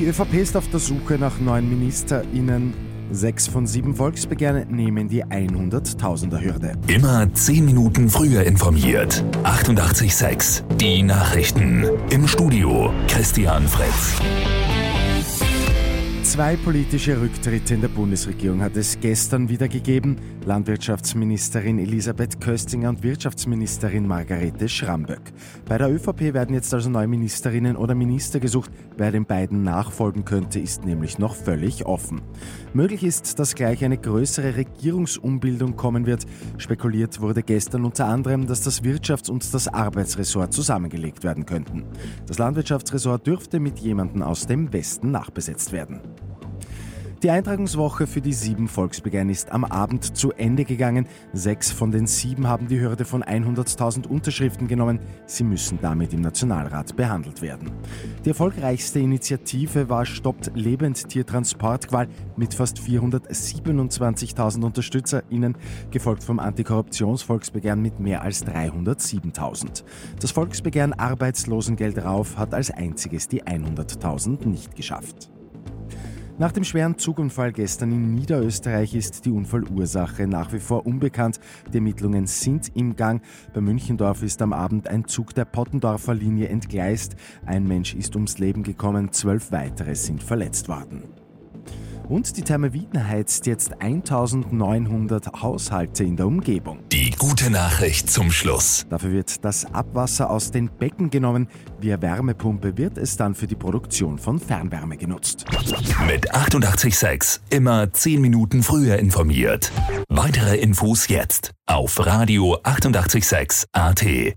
Die ÖVP ist auf der Suche nach neuen MinisterInnen. Sechs von sieben Volksbegehren nehmen die 100.000er-Hürde. Immer zehn Minuten früher informiert. 88,6. Die Nachrichten. Im Studio Christian Fritz. Zwei politische Rücktritte in der Bundesregierung hat es gestern wieder gegeben. Landwirtschaftsministerin Elisabeth Köstinger und Wirtschaftsministerin Margarete Schramböck. Bei der ÖVP werden jetzt also neue Ministerinnen oder Minister gesucht. Wer den beiden nachfolgen könnte, ist nämlich noch völlig offen. Möglich ist, dass gleich eine größere Regierungsumbildung kommen wird. Spekuliert wurde gestern unter anderem, dass das Wirtschafts- und das Arbeitsressort zusammengelegt werden könnten. Das Landwirtschaftsressort dürfte mit jemandem aus dem Westen nachbesetzt werden. Die Eintragungswoche für die sieben Volksbegehren ist am Abend zu Ende gegangen. Sechs von den sieben haben die Hürde von 100.000 Unterschriften genommen. Sie müssen damit im Nationalrat behandelt werden. Die erfolgreichste Initiative war Stoppt Lebendtiertransportqual mit fast 427.000 UnterstützerInnen, gefolgt vom Antikorruptionsvolksbegehren mit mehr als 307.000. Das Volksbegehren Arbeitslosengeld rauf hat als einziges die 100.000 nicht geschafft. Nach dem schweren Zugunfall gestern in Niederösterreich ist die Unfallursache nach wie vor unbekannt. Die Ermittlungen sind im Gang. Bei Münchendorf ist am Abend ein Zug der Pottendorfer Linie entgleist. Ein Mensch ist ums Leben gekommen, zwölf weitere sind verletzt worden. Und die Therme heizt jetzt 1900 Haushalte in der Umgebung. Die gute Nachricht zum Schluss. Dafür wird das Abwasser aus den Becken genommen. Via Wärmepumpe wird es dann für die Produktion von Fernwärme genutzt. Mit 886 immer 10 Minuten früher informiert. Weitere Infos jetzt auf Radio 886 AT.